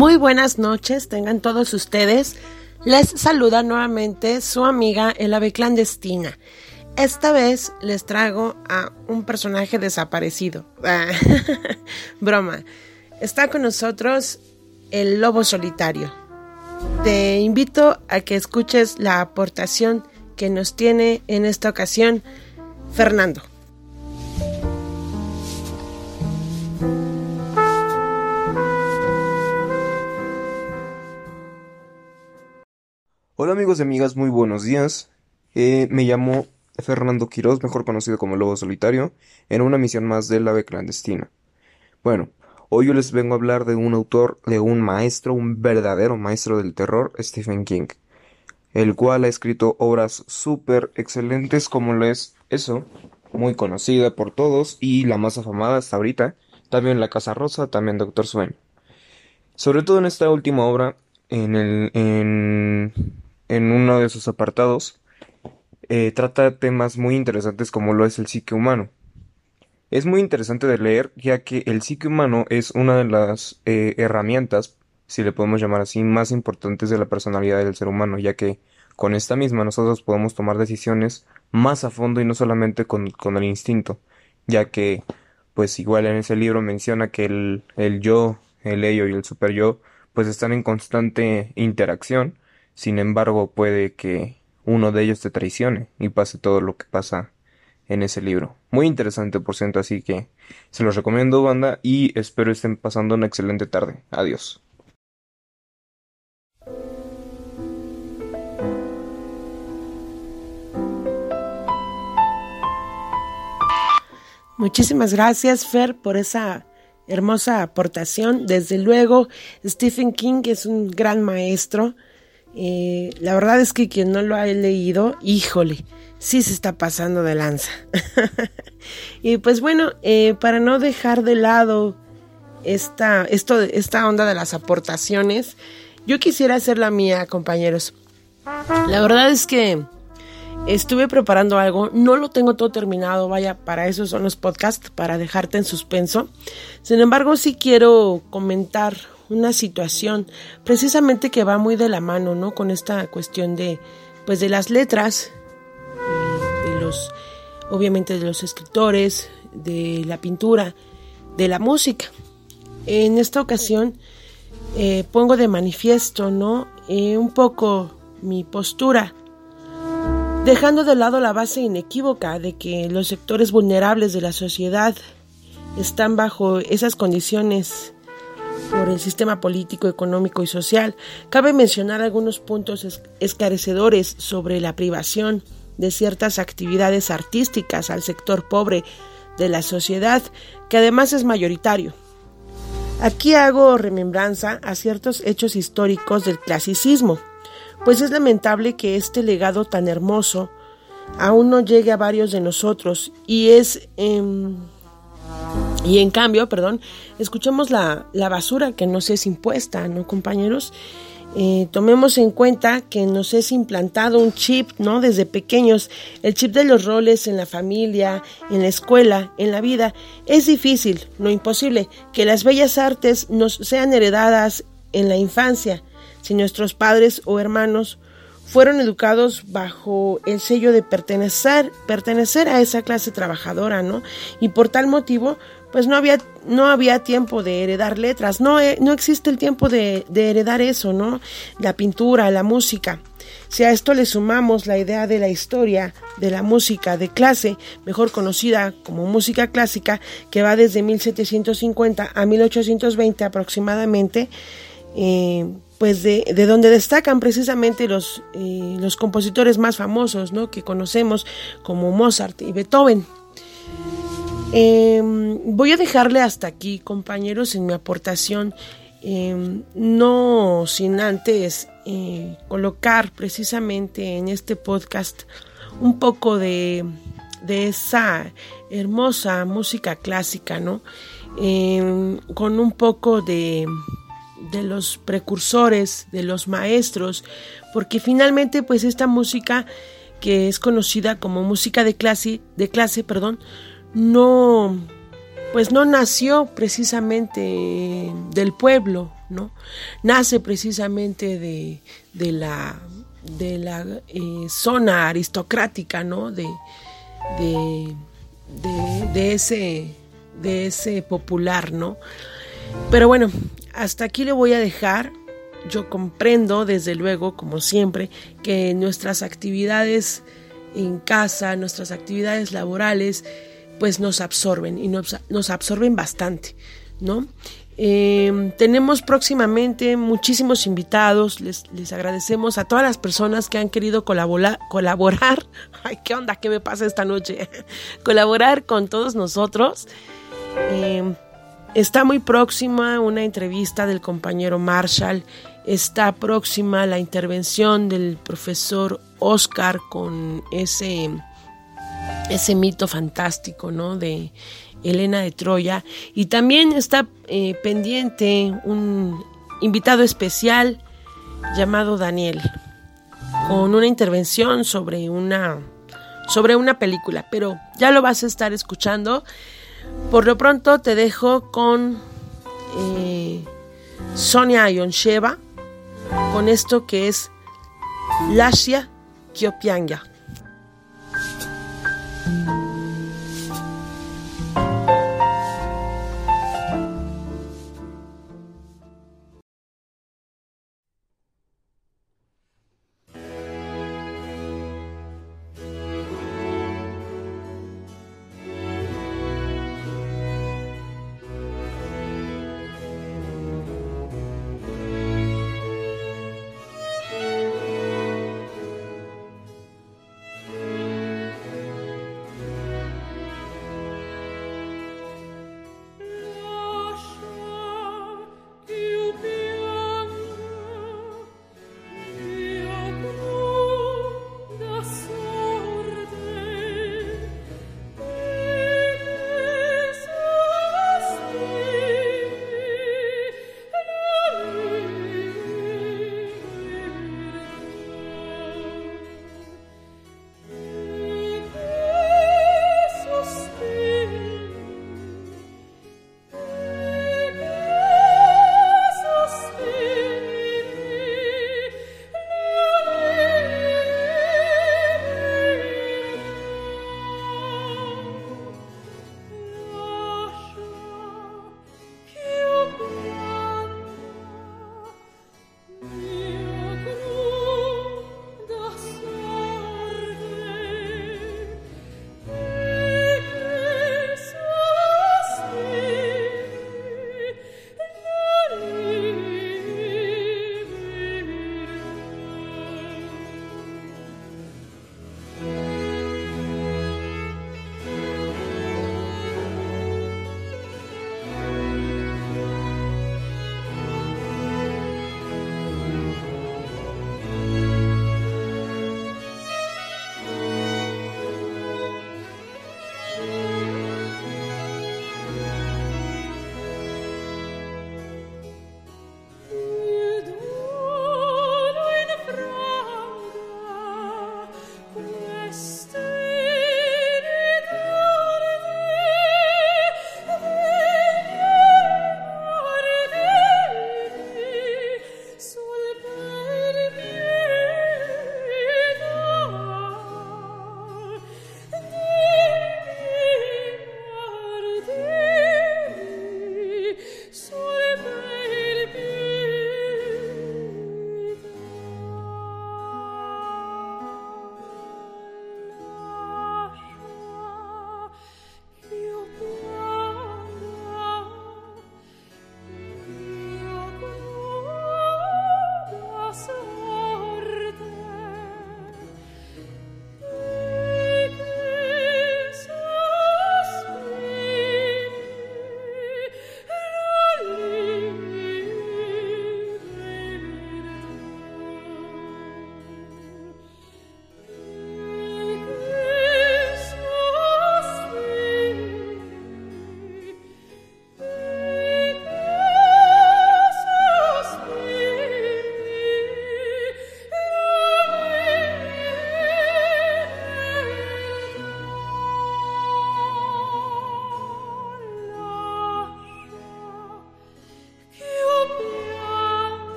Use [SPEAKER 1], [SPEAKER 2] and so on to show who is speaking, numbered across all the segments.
[SPEAKER 1] Muy buenas noches, tengan todos ustedes. Les saluda nuevamente su amiga El Ave Clandestina. Esta vez les traigo a un personaje desaparecido. Broma. Está con nosotros el lobo solitario. Te invito a que escuches la aportación que nos tiene en esta ocasión Fernando.
[SPEAKER 2] Hola amigos y amigas, muy buenos días. Eh, me llamo Fernando Quiroz, mejor conocido como Lobo Solitario, en una misión más de la ave clandestina. Bueno, hoy yo les vengo a hablar de un autor, de un maestro, un verdadero maestro del terror, Stephen King, el cual ha escrito obras súper excelentes como lo es eso, muy conocida por todos y la más afamada hasta ahorita, también La Casa Rosa, también Doctor Sueño. Sobre todo en esta última obra, en, el, en, en uno de sus apartados, eh, trata temas muy interesantes como lo es el psique humano. Es muy interesante de leer ya que el psique humano es una de las eh, herramientas, si le podemos llamar así, más importantes de la personalidad del ser humano, ya que con esta misma nosotros podemos tomar decisiones más a fondo y no solamente con, con el instinto, ya que pues igual en ese libro menciona que el, el yo, el ello y el super yo pues están en constante interacción, sin embargo puede que uno de ellos te traicione y pase todo lo que pasa en ese libro. Muy interesante, por ciento, así que se los recomiendo, banda, y espero estén pasando una excelente tarde. Adiós.
[SPEAKER 1] Muchísimas gracias, Fer, por esa hermosa aportación. Desde luego, Stephen King es un gran maestro eh, la verdad es que quien no lo ha leído, híjole, sí se está pasando de lanza. y pues bueno, eh, para no dejar de lado esta, esto, esta onda de las aportaciones, yo quisiera hacer la mía, compañeros. La verdad es que estuve preparando algo, no lo tengo todo terminado, vaya, para eso son los podcasts, para dejarte en suspenso. Sin embargo, sí quiero comentar una situación precisamente que va muy de la mano, ¿no? Con esta cuestión de, pues de las letras, de los, obviamente de los escritores, de la pintura, de la música. En esta ocasión eh, pongo de manifiesto, ¿no? Eh, un poco mi postura, dejando de lado la base inequívoca de que los sectores vulnerables de la sociedad están bajo esas condiciones por el sistema político, económico y social. Cabe mencionar algunos puntos esclarecedores sobre la privación de ciertas actividades artísticas al sector pobre de la sociedad, que además es mayoritario. Aquí hago remembranza a ciertos hechos históricos del clasicismo, pues es lamentable que este legado tan hermoso aún no llegue a varios de nosotros y es... Em, y en cambio, perdón, escuchemos la, basura que nos es impuesta, ¿no, compañeros? Eh, tomemos en cuenta que nos es implantado un chip, ¿no? Desde pequeños, el chip de los roles en la familia, en la escuela, en la vida. Es difícil, no imposible, que las bellas artes nos sean heredadas en la infancia, si nuestros padres o hermanos fueron educados bajo el sello de pertenecer, pertenecer a esa clase trabajadora, ¿no? Y por tal motivo, pues no había, no había tiempo de heredar letras, no, eh, no existe el tiempo de, de heredar eso, ¿no? La pintura, la música. Si a esto le sumamos la idea de la historia de la música de clase, mejor conocida como música clásica, que va desde 1750 a 1820 aproximadamente, eh, pues de, de, donde destacan precisamente los, eh, los compositores más famosos ¿no? que conocemos como Mozart y Beethoven. Em, voy a dejarle hasta aquí, compañeros, en mi aportación, em, no sin antes eh, colocar precisamente en este podcast un poco de, de esa hermosa música clásica, ¿no? Em, con un poco de, de los precursores, de los maestros, porque finalmente pues esta música que es conocida como música de clase, de clase, perdón, no pues no nació precisamente del pueblo, ¿no? Nace precisamente de, de la, de la eh, zona aristocrática, ¿no? De, de, de, ese, de ese popular, ¿no? Pero bueno, hasta aquí le voy a dejar. Yo comprendo, desde luego, como siempre, que nuestras actividades en casa, nuestras actividades laborales, pues nos absorben y nos, nos absorben bastante, ¿no? Em, tenemos próximamente muchísimos invitados. Les, les, agradecemos a todas las personas que han querido colaborar. colaborar. Ay, ¿qué onda? ¿Qué me pasa esta noche? colaborar con todos nosotros. Em, está muy próxima una entrevista del compañero Marshall. Está próxima la intervención del profesor Oscar con ese, ese mito fantástico, ¿no? De Elena de Troya. Y también está eh, pendiente un invitado especial llamado Daniel, con una intervención sobre una, sobre una película, pero ya lo vas a estar escuchando. Por lo pronto te dejo con eh, Sonia Ayoncheva, con esto que es Lasia Kyopianga.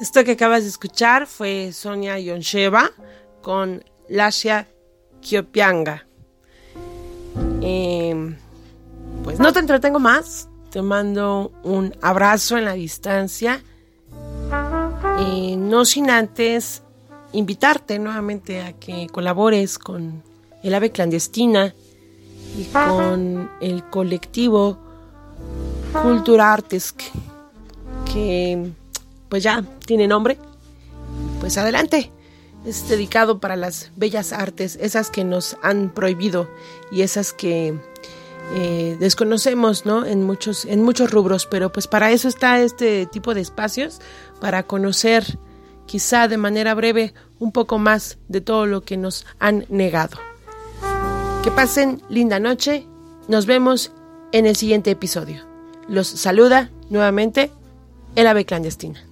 [SPEAKER 1] Esto que acabas de escuchar fue Sonia Yoncheva con Lasha Kiopianga. Eh, pues no te entretengo más. Te mando un abrazo en la distancia. Eh, no sin antes invitarte nuevamente a que colabores con el ave clandestina y con el colectivo Cultura Artes que pues ya tiene nombre. Pues adelante. Es dedicado para las bellas artes, esas que nos han prohibido y esas que eh, desconocemos, ¿no? En muchos, en muchos rubros, pero pues para eso está este tipo de espacios, para conocer quizá de manera breve un poco más de todo lo que nos han negado. Que pasen linda noche, nos vemos en el siguiente episodio. Los saluda nuevamente el ave clandestina.